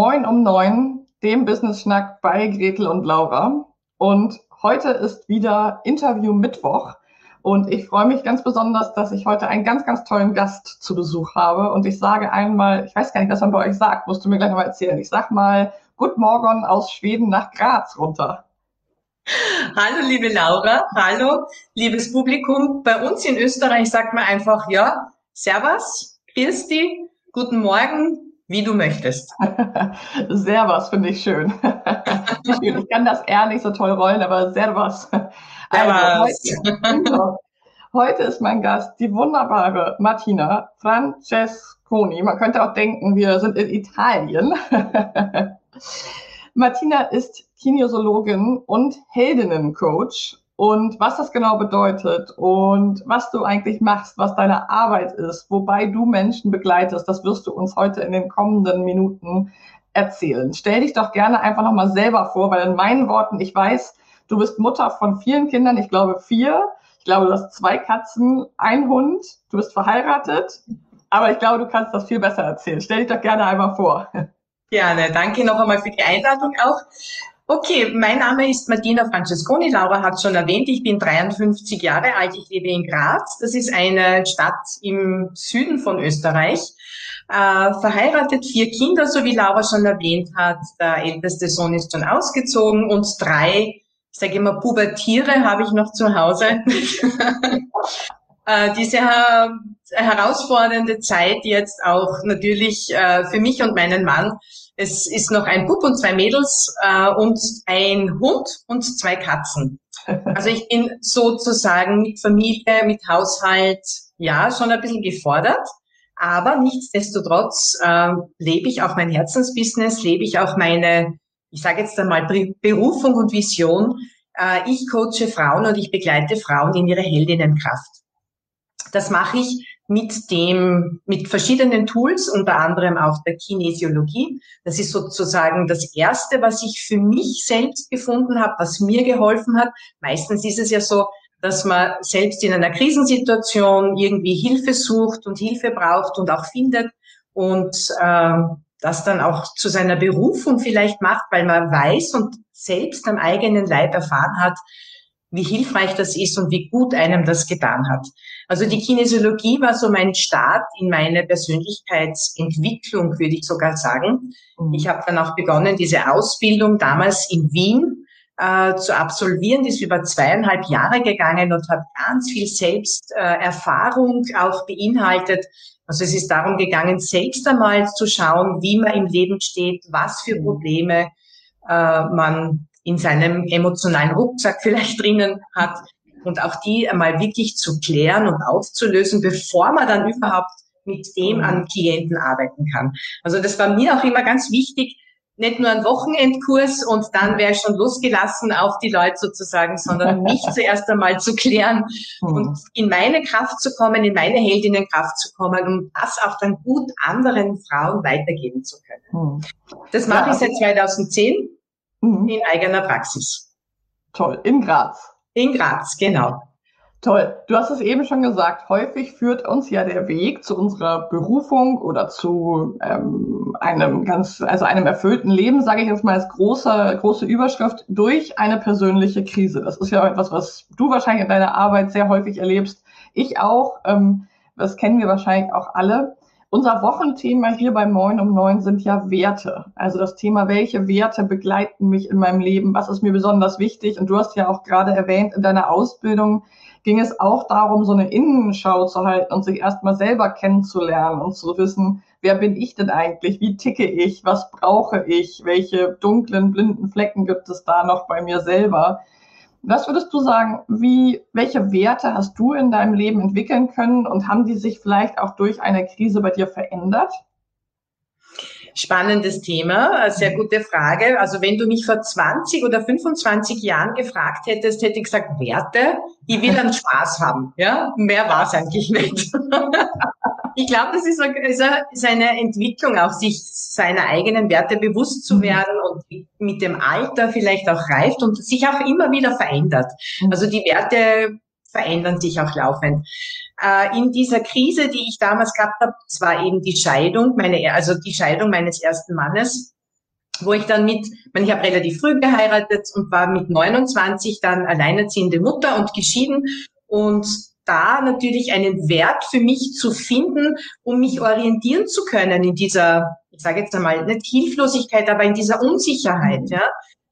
Moin um neun, dem Business Schnack bei Gretel und Laura. Und heute ist wieder Interview Mittwoch. Und ich freue mich ganz besonders, dass ich heute einen ganz, ganz tollen Gast zu Besuch habe. Und ich sage einmal, ich weiß gar nicht, was man bei euch sagt, musst du mir gleich nochmal erzählen. Ich sag mal, Good Morgen aus Schweden nach Graz runter. Hallo, liebe Laura. Hallo, liebes Publikum. Bei uns in Österreich sagt man einfach, ja, Servus, Christi, guten Morgen, wie du möchtest. Servus finde ich schön. ich kann das eher nicht so toll rollen, aber Servus. Also, heute, heute ist mein Gast die wunderbare Martina Francesconi. Man könnte auch denken, wir sind in Italien. Martina ist Kinesiologin und Heldinnencoach. Und was das genau bedeutet und was du eigentlich machst, was deine Arbeit ist, wobei du Menschen begleitest, das wirst du uns heute in den kommenden Minuten erzählen. Stell dich doch gerne einfach nochmal selber vor, weil in meinen Worten, ich weiß, Du bist Mutter von vielen Kindern, ich glaube vier. Ich glaube, du hast zwei Katzen, ein Hund. Du bist verheiratet. Aber ich glaube, du kannst das viel besser erzählen. Stell dich doch gerne einmal vor. Gerne. Danke noch einmal für die Einladung auch. Okay, mein Name ist Martina Francesconi. Laura hat schon erwähnt, ich bin 53 Jahre alt. Ich lebe in Graz. Das ist eine Stadt im Süden von Österreich. Äh, verheiratet, vier Kinder, so wie Laura schon erwähnt hat. Der älteste Sohn ist schon ausgezogen und drei ich sage immer, Pubertiere habe ich noch zu Hause. äh, diese äh, herausfordernde Zeit jetzt auch natürlich äh, für mich und meinen Mann. Es ist noch ein Bub und zwei Mädels äh, und ein Hund und zwei Katzen. Also ich bin sozusagen mit Familie, mit Haushalt, ja, schon ein bisschen gefordert. Aber nichtsdestotrotz äh, lebe ich auch mein Herzensbusiness, lebe ich auch meine ich sage jetzt einmal Berufung und Vision. Äh, ich coache Frauen und ich begleite Frauen in ihre Heldinnenkraft. Das mache ich mit dem, mit verschiedenen Tools, unter anderem auch der Kinesiologie. Das ist sozusagen das erste, was ich für mich selbst gefunden habe, was mir geholfen hat. Meistens ist es ja so, dass man selbst in einer Krisensituation irgendwie Hilfe sucht und Hilfe braucht und auch findet. Und äh, das dann auch zu seiner Berufung vielleicht macht, weil man weiß und selbst am eigenen Leib erfahren hat, wie hilfreich das ist und wie gut einem das getan hat. Also die Kinesiologie war so mein Start in meine Persönlichkeitsentwicklung, würde ich sogar sagen. Mhm. Ich habe dann auch begonnen, diese Ausbildung damals in Wien äh, zu absolvieren. Die ist über zweieinhalb Jahre gegangen und hat ganz viel Selbsterfahrung äh, auch beinhaltet, also es ist darum gegangen, selbst einmal zu schauen, wie man im Leben steht, was für Probleme äh, man in seinem emotionalen Rucksack vielleicht drinnen hat und auch die einmal wirklich zu klären und aufzulösen, bevor man dann überhaupt mit dem an Klienten arbeiten kann. Also das war mir auch immer ganz wichtig, nicht nur ein Wochenendkurs und dann wäre ich schon losgelassen auf die Leute sozusagen, sondern mich zuerst einmal zu klären mhm. und in meine Kraft zu kommen, in meine Heldinnenkraft zu kommen, um das auch dann gut anderen Frauen weitergeben zu können. Mhm. Das mache ich seit 2010 mhm. in eigener Praxis. Toll, in Graz. In Graz, genau. Toll. Du hast es eben schon gesagt, häufig führt uns ja der Weg zu unserer Berufung oder zu ähm, einem ganz, also einem erfüllten Leben, sage ich jetzt mal als große, große Überschrift, durch eine persönliche Krise. Das ist ja etwas, was du wahrscheinlich in deiner Arbeit sehr häufig erlebst. Ich auch. Ähm, das kennen wir wahrscheinlich auch alle. Unser Wochenthema hier bei Moin um Neun sind ja Werte. Also das Thema, welche Werte begleiten mich in meinem Leben? Was ist mir besonders wichtig? Und du hast ja auch gerade erwähnt, in deiner Ausbildung ging es auch darum, so eine Innenschau zu halten und sich erstmal selber kennenzulernen und zu wissen, wer bin ich denn eigentlich? Wie ticke ich? Was brauche ich? Welche dunklen, blinden Flecken gibt es da noch bei mir selber? Was würdest du sagen, wie, welche Werte hast du in deinem Leben entwickeln können und haben die sich vielleicht auch durch eine Krise bei dir verändert? Spannendes Thema, sehr gute Frage. Also wenn du mich vor 20 oder 25 Jahren gefragt hättest, hätte ich gesagt, Werte, die will einen Spaß haben. Ja, mehr war es eigentlich nicht. ich glaube, das ist eine Entwicklung, auch sich seiner eigenen Werte bewusst zu werden mit dem Alter vielleicht auch reift und sich auch immer wieder verändert. Mhm. Also die Werte verändern sich auch laufend. Äh, in dieser Krise, die ich damals gehabt habe, das war eben die Scheidung, meine, also die Scheidung meines ersten Mannes, wo ich dann mit, ich habe relativ früh geheiratet und war mit 29 dann alleinerziehende Mutter und geschieden und da natürlich einen Wert für mich zu finden, um mich orientieren zu können in dieser, ich sage jetzt einmal, nicht Hilflosigkeit, aber in dieser Unsicherheit, ja.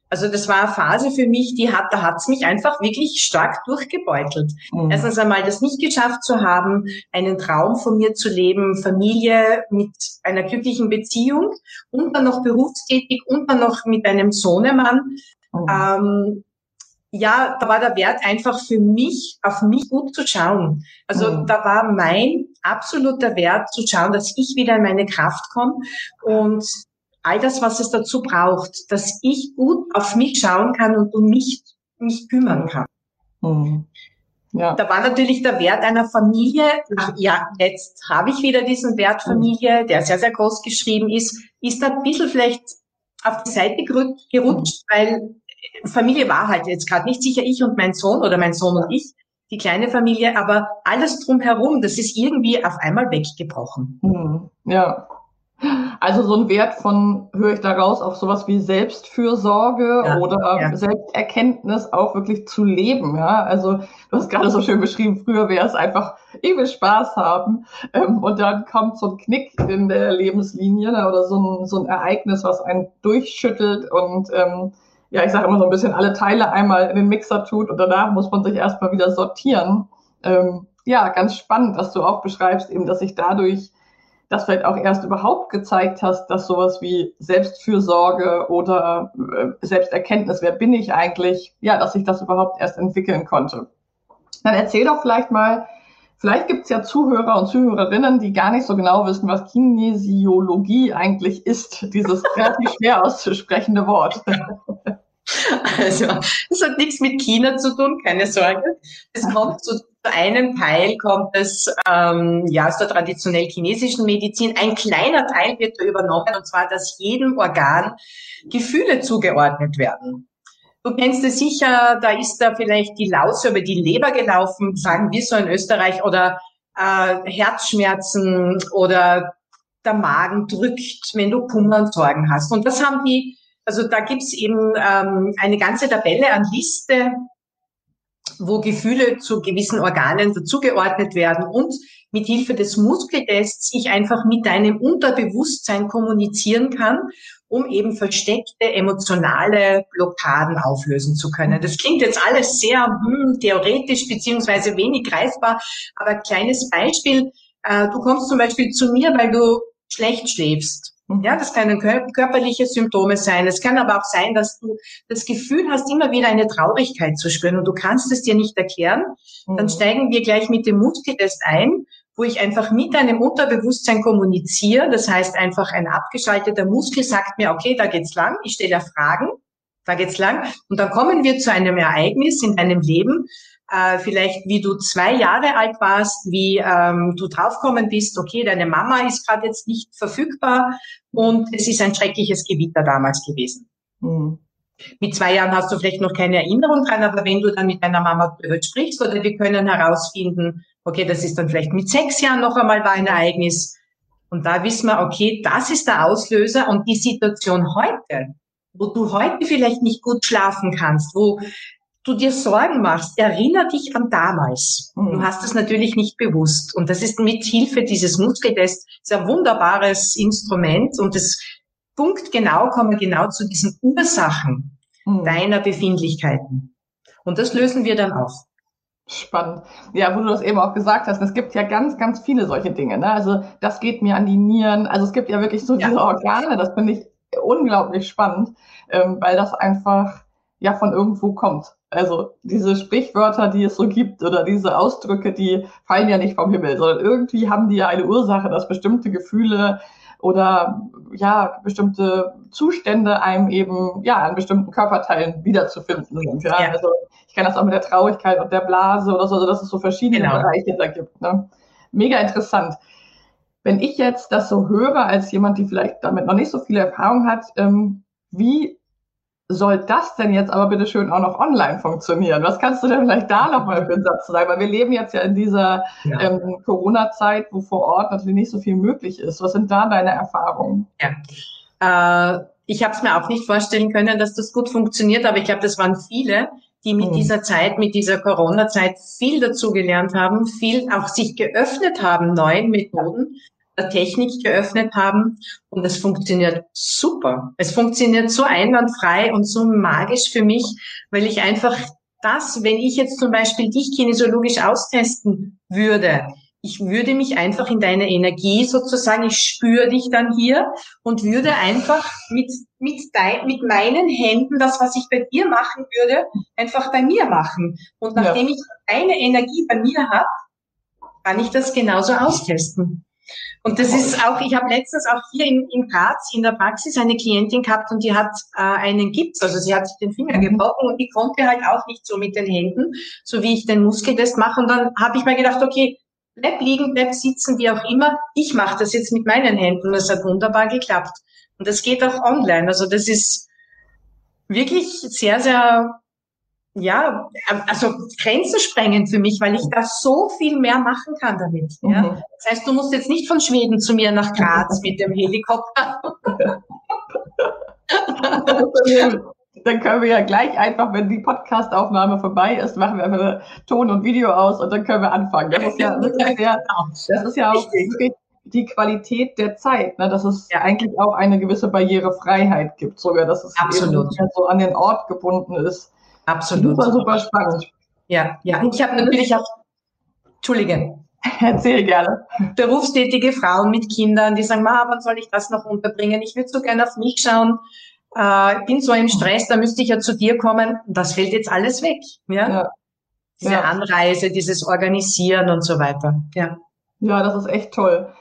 Also das war eine Phase für mich, die hat, da hat's mich einfach wirklich stark durchgebeutelt. Mhm. Erstens einmal das nicht geschafft zu haben, einen Traum von mir zu leben, Familie mit einer glücklichen Beziehung und dann noch berufstätig und dann noch mit einem Sohnemann. Mhm. Ähm, ja, da war der Wert einfach für mich, auf mich gut zu schauen. Also mhm. da war mein absoluter Wert zu schauen, dass ich wieder in meine Kraft komme und all das, was es dazu braucht, dass ich gut auf mich schauen kann und um mich, mich kümmern kann. Mhm. Ja. Da war natürlich der Wert einer Familie. Ja, jetzt habe ich wieder diesen Wert Familie, der sehr, sehr groß geschrieben ist, ist da ein bisschen vielleicht auf die Seite gerutscht, weil Familie war halt jetzt gerade nicht sicher ich und mein Sohn oder mein Sohn und ich, die kleine Familie, aber alles drumherum, das ist irgendwie auf einmal weggebrochen. Mhm. Ja, also so ein Wert von, höre ich daraus, auf sowas wie Selbstfürsorge ja, oder ja. Selbsterkenntnis auch wirklich zu leben. Ja, also du hast gerade so schön beschrieben, früher wäre es einfach, ich will Spaß haben ähm, und dann kommt so ein Knick in der Lebenslinie ne, oder so ein, so ein Ereignis, was einen durchschüttelt und ähm, ja, ich sage immer so ein bisschen alle Teile einmal in den Mixer tut und danach muss man sich erstmal wieder sortieren. Ähm, ja, ganz spannend, dass du auch beschreibst, eben, dass sich dadurch das vielleicht auch erst überhaupt gezeigt hast, dass sowas wie Selbstfürsorge oder äh, Selbsterkenntnis, wer bin ich eigentlich, ja, dass sich das überhaupt erst entwickeln konnte. Dann erzähl doch vielleicht mal, vielleicht gibt's ja Zuhörer und Zuhörerinnen, die gar nicht so genau wissen, was Kinesiologie eigentlich ist, dieses relativ schwer auszusprechende Wort. Also, es hat nichts mit China zu tun, keine Sorge. Es kommt zu zu einem Teil kommt es ähm, ja aus der traditionell chinesischen Medizin. Ein kleiner Teil wird da übernommen, und zwar, dass jedem Organ Gefühle zugeordnet werden. Du kennst es sicher, da ist da vielleicht die Laus über die Leber gelaufen, sagen wir so in Österreich, oder äh, Herzschmerzen oder der Magen drückt, wenn du Kummer und Sorgen hast. Und das haben die, also da gibt's eben ähm, eine ganze Tabelle an Liste wo Gefühle zu gewissen Organen dazugeordnet werden und mit Hilfe des Muskeltests ich einfach mit deinem Unterbewusstsein kommunizieren kann, um eben versteckte emotionale Blockaden auflösen zu können. Das klingt jetzt alles sehr hm, theoretisch beziehungsweise wenig greifbar, aber kleines Beispiel. Äh, du kommst zum Beispiel zu mir, weil du schlecht schläfst. Ja, das können körperliche Symptome sein. Es kann aber auch sein, dass du das Gefühl hast, immer wieder eine Traurigkeit zu spüren und du kannst es dir nicht erklären. Dann mhm. steigen wir gleich mit dem Muskeltest ein, wo ich einfach mit deinem Unterbewusstsein kommuniziere. Das heißt, einfach ein abgeschalteter Muskel sagt mir, okay, da geht's lang. Ich stelle Fragen. Da geht's lang. Und dann kommen wir zu einem Ereignis in deinem Leben, äh, vielleicht wie du zwei Jahre alt warst, wie ähm, du draufkommen bist, okay, deine Mama ist gerade jetzt nicht verfügbar und es ist ein schreckliches Gewitter damals gewesen. Mhm. Mit zwei Jahren hast du vielleicht noch keine Erinnerung dran, aber wenn du dann mit deiner Mama darüber sprichst oder wir können herausfinden, okay, das ist dann vielleicht mit sechs Jahren noch einmal war ein Ereignis und da wissen wir, okay, das ist der Auslöser und die Situation heute, wo du heute vielleicht nicht gut schlafen kannst, wo du dir Sorgen machst, erinnere dich an damals. Mhm. Du hast es natürlich nicht bewusst. Und das ist mit Hilfe dieses Muskeltests ein wunderbares Instrument und das punktgenau kommen genau zu diesen Ursachen mhm. deiner Befindlichkeiten. Und das lösen wir dann auf. Spannend. Ja, wo du das eben auch gesagt hast, es gibt ja ganz, ganz viele solche Dinge. Ne? Also das geht mir an die Nieren. Also es gibt ja wirklich so ja. diese Organe, das finde ich unglaublich spannend, ähm, weil das einfach ja von irgendwo kommt. Also diese Sprichwörter, die es so gibt oder diese Ausdrücke, die fallen ja nicht vom Himmel, sondern irgendwie haben die ja eine Ursache, dass bestimmte Gefühle oder ja bestimmte Zustände einem eben ja an bestimmten Körperteilen wiederzufinden sind. Ja? ja. Also ich kenne das auch mit der Traurigkeit und der Blase oder so, also dass es so verschiedene genau. Bereiche da gibt. Ne? Mega interessant. Wenn ich jetzt das so höre als jemand, die vielleicht damit noch nicht so viel Erfahrung hat, ähm, wie soll das denn jetzt aber bitte schön auch noch online funktionieren? Was kannst du denn vielleicht da nochmal für einen Satz sagen? Weil wir leben jetzt ja in dieser ja. ähm, Corona-Zeit, wo vor Ort natürlich nicht so viel möglich ist. Was sind da deine Erfahrungen? Ja. Äh, ich habe es mir auch nicht vorstellen können, dass das gut funktioniert, aber ich glaube, das waren viele, die mit mhm. dieser Zeit, mit dieser Corona-Zeit viel dazugelernt haben, viel auch sich geöffnet haben neuen Methoden der Technik geöffnet haben und es funktioniert super. Es funktioniert so einwandfrei und so magisch für mich, weil ich einfach das, wenn ich jetzt zum Beispiel dich kinesiologisch austesten würde, ich würde mich einfach in deine Energie sozusagen, ich spüre dich dann hier und würde einfach mit, mit, dein, mit meinen Händen das, was ich bei dir machen würde, einfach bei mir machen. Und nachdem ja. ich eine Energie bei mir habe, kann ich das genauso austesten. Und das ist auch, ich habe letztens auch hier in, in Graz in der Praxis eine Klientin gehabt und die hat äh, einen Gips, also sie hat sich den Finger mhm. gebrochen und die konnte halt auch nicht so mit den Händen, so wie ich den Muskeltest mache. Und dann habe ich mir gedacht, okay, bleib liegen, bleib sitzen, wie auch immer. Ich mache das jetzt mit meinen Händen und es hat wunderbar geklappt. Und das geht auch online. Also das ist wirklich sehr, sehr ja, also Grenzen sprengen für mich, weil ich da so viel mehr machen kann damit. Ja? Mhm. Das heißt, du musst jetzt nicht von Schweden zu mir nach Graz mit dem Helikopter. dann können wir ja gleich einfach, wenn die Podcastaufnahme vorbei ist, machen wir einfach Ton und Video aus und dann können wir anfangen. Das ist ja wirklich sehr, das ist ja auch wirklich die Qualität der Zeit, ne? dass es ja. eigentlich auch eine gewisse Barrierefreiheit gibt, sogar, dass es Absolut. so an den Ort gebunden ist Absolut. Super, super spannend. Ja, ja. Ich habe natürlich auch, Entschuldige. Erzähl gerne. Berufstätige Frauen mit Kindern, die sagen, Ma, wann soll ich das noch unterbringen? Ich würde so gerne auf mich schauen. Äh, bin so im Stress, da müsste ich ja zu dir kommen. Das fällt jetzt alles weg. Ja. ja. Diese ja. Anreise, dieses Organisieren und so weiter. Ja. Ja, das ist echt toll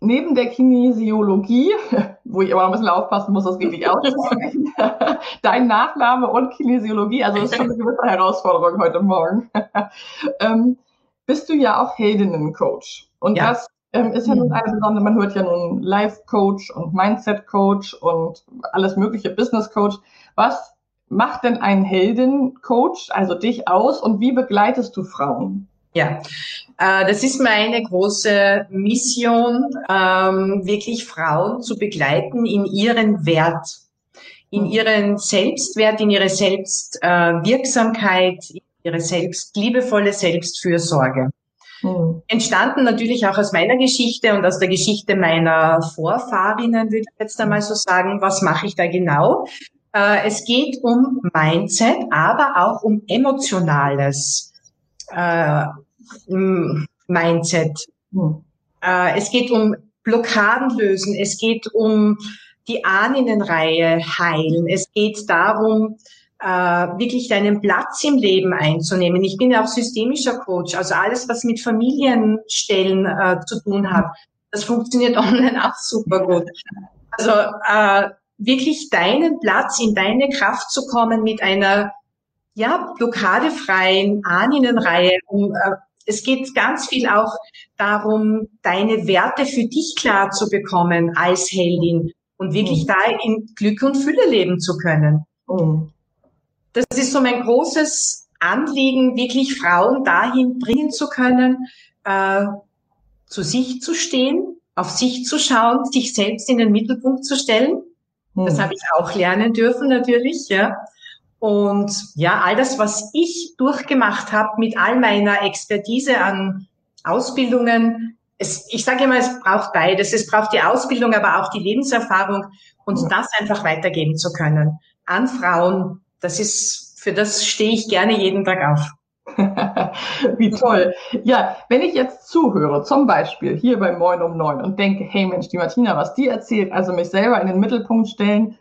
neben der Kinesiologie, wo ich aber noch ein bisschen aufpassen muss, das richtig auszusprechen, dein Nachname und Kinesiologie, also das ist schon eine gewisse Herausforderung heute Morgen, ähm, bist du ja auch Heldinnencoach. Und ja. das ähm, ist ja nun eine besondere, man hört ja nun Life-Coach und Mindset-Coach und alles mögliche Business-Coach. Was macht denn ein Heldinnen-Coach, also dich aus und wie begleitest du Frauen? Ja, äh, das ist meine große Mission, ähm, wirklich Frauen zu begleiten in ihren Wert, in ihren Selbstwert, in ihre Selbstwirksamkeit, in ihre selbst liebevolle Selbstfürsorge. Mhm. Entstanden natürlich auch aus meiner Geschichte und aus der Geschichte meiner Vorfahrinnen, würde ich jetzt einmal so sagen. Was mache ich da genau? Äh, es geht um Mindset, aber auch um Emotionales Mindset. Hm. Äh, es geht um Blockaden lösen, es geht um die Ahnenreihe heilen, es geht darum, äh, wirklich deinen Platz im Leben einzunehmen. Ich bin ja auch systemischer Coach, also alles, was mit Familienstellen äh, zu tun hat, das funktioniert online auch super gut. Also äh, wirklich deinen Platz in deine Kraft zu kommen mit einer ja, blockadefreien Ahnenreihe, um äh, es geht ganz viel auch darum, deine Werte für dich klar zu bekommen als Heldin und wirklich mhm. da in Glück und Fülle leben zu können. Mhm. Das ist so mein großes Anliegen, wirklich Frauen dahin bringen zu können, äh, zu sich zu stehen, auf sich zu schauen, sich selbst in den Mittelpunkt zu stellen. Mhm. Das habe ich auch lernen dürfen natürlich, ja. Und ja, all das, was ich durchgemacht habe mit all meiner Expertise an Ausbildungen, es, ich sage immer, es braucht beides. Es braucht die Ausbildung, aber auch die Lebenserfahrung und ja. das einfach weitergeben zu können an Frauen. Das ist, für das stehe ich gerne jeden Tag auf. Wie toll. Ja, wenn ich jetzt zuhöre, zum Beispiel hier bei Moin um Neun und denke, hey Mensch, die Martina, was die erzählt, also mich selber in den Mittelpunkt stellen,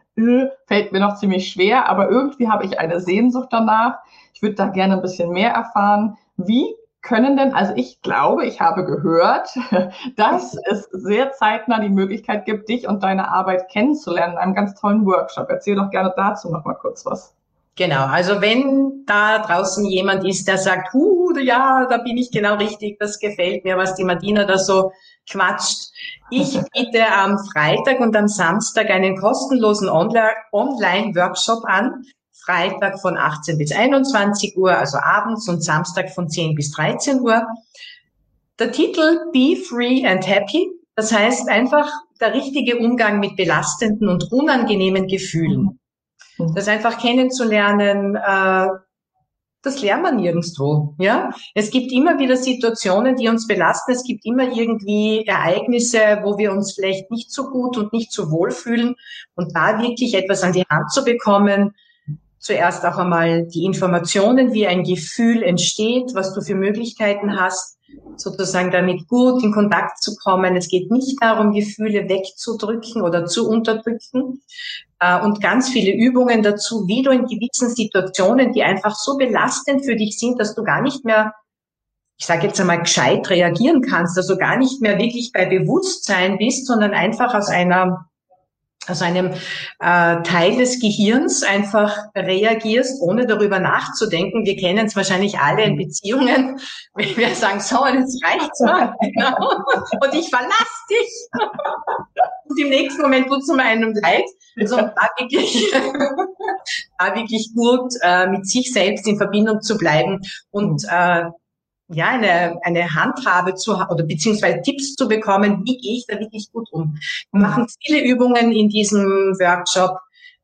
fällt mir noch ziemlich schwer, aber irgendwie habe ich eine Sehnsucht danach. Ich würde da gerne ein bisschen mehr erfahren. Wie können denn, also ich glaube, ich habe gehört, dass es sehr zeitnah die Möglichkeit gibt, dich und deine Arbeit kennenzulernen in einem ganz tollen Workshop. Erzähl doch gerne dazu noch mal kurz was. Genau, also wenn da draußen jemand ist, der sagt, huh, ja, da bin ich genau richtig, das gefällt mir, was die Martina da so quatscht. Ich biete am Freitag und am Samstag einen kostenlosen Online-Workshop an. Freitag von 18 bis 21 Uhr, also abends und Samstag von 10 bis 13 Uhr. Der Titel Be Free and Happy, das heißt einfach der richtige Umgang mit belastenden und unangenehmen Gefühlen. Mhm. Das einfach kennenzulernen, äh, das lernt man nirgendwo. Ja, es gibt immer wieder Situationen, die uns belasten. Es gibt immer irgendwie Ereignisse, wo wir uns vielleicht nicht so gut und nicht so wohl fühlen. Und da wirklich etwas an die Hand zu bekommen, zuerst auch einmal die Informationen, wie ein Gefühl entsteht, was du für Möglichkeiten hast, sozusagen damit gut in Kontakt zu kommen. Es geht nicht darum, Gefühle wegzudrücken oder zu unterdrücken. Äh, und ganz viele Übungen dazu, wie du in gewissen Situationen, die einfach so belastend für dich sind, dass du gar nicht mehr, ich sage jetzt einmal, gescheit reagieren kannst, also gar nicht mehr wirklich bei Bewusstsein bist, sondern einfach aus einer aus einem äh, Teil des Gehirns einfach reagierst, ohne darüber nachzudenken. Wir kennen es wahrscheinlich alle in Beziehungen, wenn wir sagen, so, jetzt reicht's mal. und ich verlass dich. und im nächsten Moment tut es mir einem leid. Also da wirklich, da wirklich gut äh, mit sich selbst in Verbindung zu bleiben und äh, ja, eine, eine Handhabe zu oder beziehungsweise Tipps zu bekommen, wie gehe ich da wirklich gut um. Wir machen viele Übungen in diesem Workshop.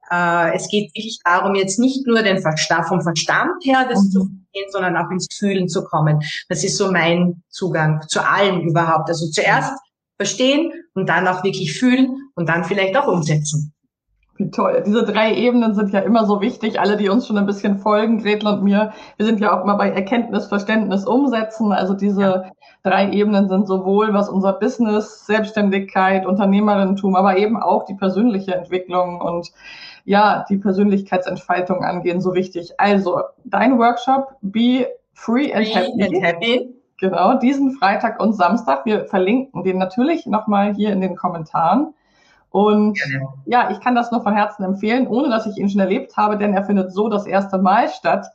Äh, es geht wirklich darum, jetzt nicht nur den Verstand, vom Verstand her das mhm. zu verstehen, sondern auch ins Fühlen zu kommen. Das ist so mein Zugang zu allem überhaupt. Also zuerst verstehen und dann auch wirklich fühlen und dann vielleicht auch umsetzen. Wie toll. Diese drei Ebenen sind ja immer so wichtig. Alle, die uns schon ein bisschen folgen, Gretel und mir, wir sind ja auch immer bei Erkenntnis, Verständnis, Umsetzen. Also diese ja. drei Ebenen sind sowohl, was unser Business, Selbstständigkeit, Unternehmerinnentum, aber eben auch die persönliche Entwicklung und ja, die Persönlichkeitsentfaltung angehen, so wichtig. Also, dein Workshop, Be Free and, Happy. and Happy. Genau, diesen Freitag und Samstag. Wir verlinken den natürlich nochmal hier in den Kommentaren. Und genau. ja, ich kann das nur von Herzen empfehlen, ohne dass ich ihn schon erlebt habe, denn er findet so das erste Mal statt.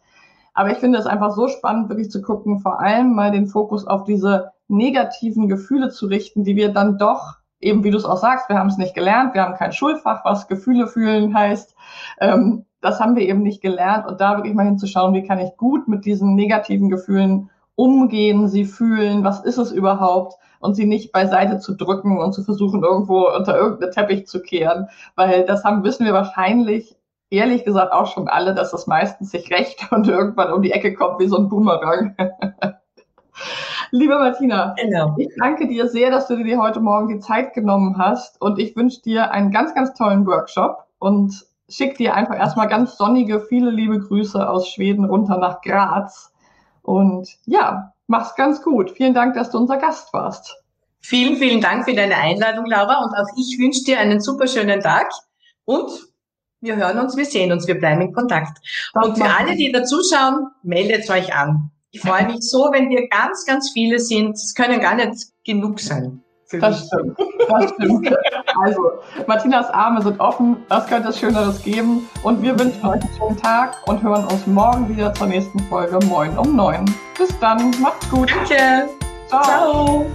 Aber ich finde es einfach so spannend, wirklich zu gucken, vor allem mal den Fokus auf diese negativen Gefühle zu richten, die wir dann doch, eben wie du es auch sagst, wir haben es nicht gelernt, wir haben kein Schulfach, was Gefühle fühlen heißt. Ähm, das haben wir eben nicht gelernt und da wirklich mal hinzuschauen, wie kann ich gut mit diesen negativen Gefühlen umgehen, sie fühlen, was ist es überhaupt und sie nicht beiseite zu drücken und zu versuchen, irgendwo unter irgendeinen Teppich zu kehren, weil das haben, wissen wir wahrscheinlich ehrlich gesagt auch schon alle, dass das meistens sich rächt und irgendwann um die Ecke kommt wie so ein Boomerang. Liebe Martina, genau. ich danke dir sehr, dass du dir heute Morgen die Zeit genommen hast und ich wünsche dir einen ganz, ganz tollen Workshop und schick dir einfach erstmal ganz sonnige, viele liebe Grüße aus Schweden runter nach Graz. Und ja, mach's ganz gut. Vielen Dank, dass du unser Gast warst. Vielen, vielen Dank für deine Einladung, Laura. Und auch ich wünsche dir einen super schönen Tag. Und wir hören uns, wir sehen uns, wir bleiben in Kontakt. Das und für alle, die da zuschauen, meldet euch an. Ich freue mich so, wenn wir ganz, ganz viele sind. Es können gar nicht genug sein. Das stimmt. Das stimmt. Also, Martinas Arme sind offen. Was könnte es Schöneres geben? Und wir wünschen euch einen schönen Tag und hören uns morgen wieder zur nächsten Folge Moin um neun. Bis dann. Macht's gut. Danke. Ciao. Ciao.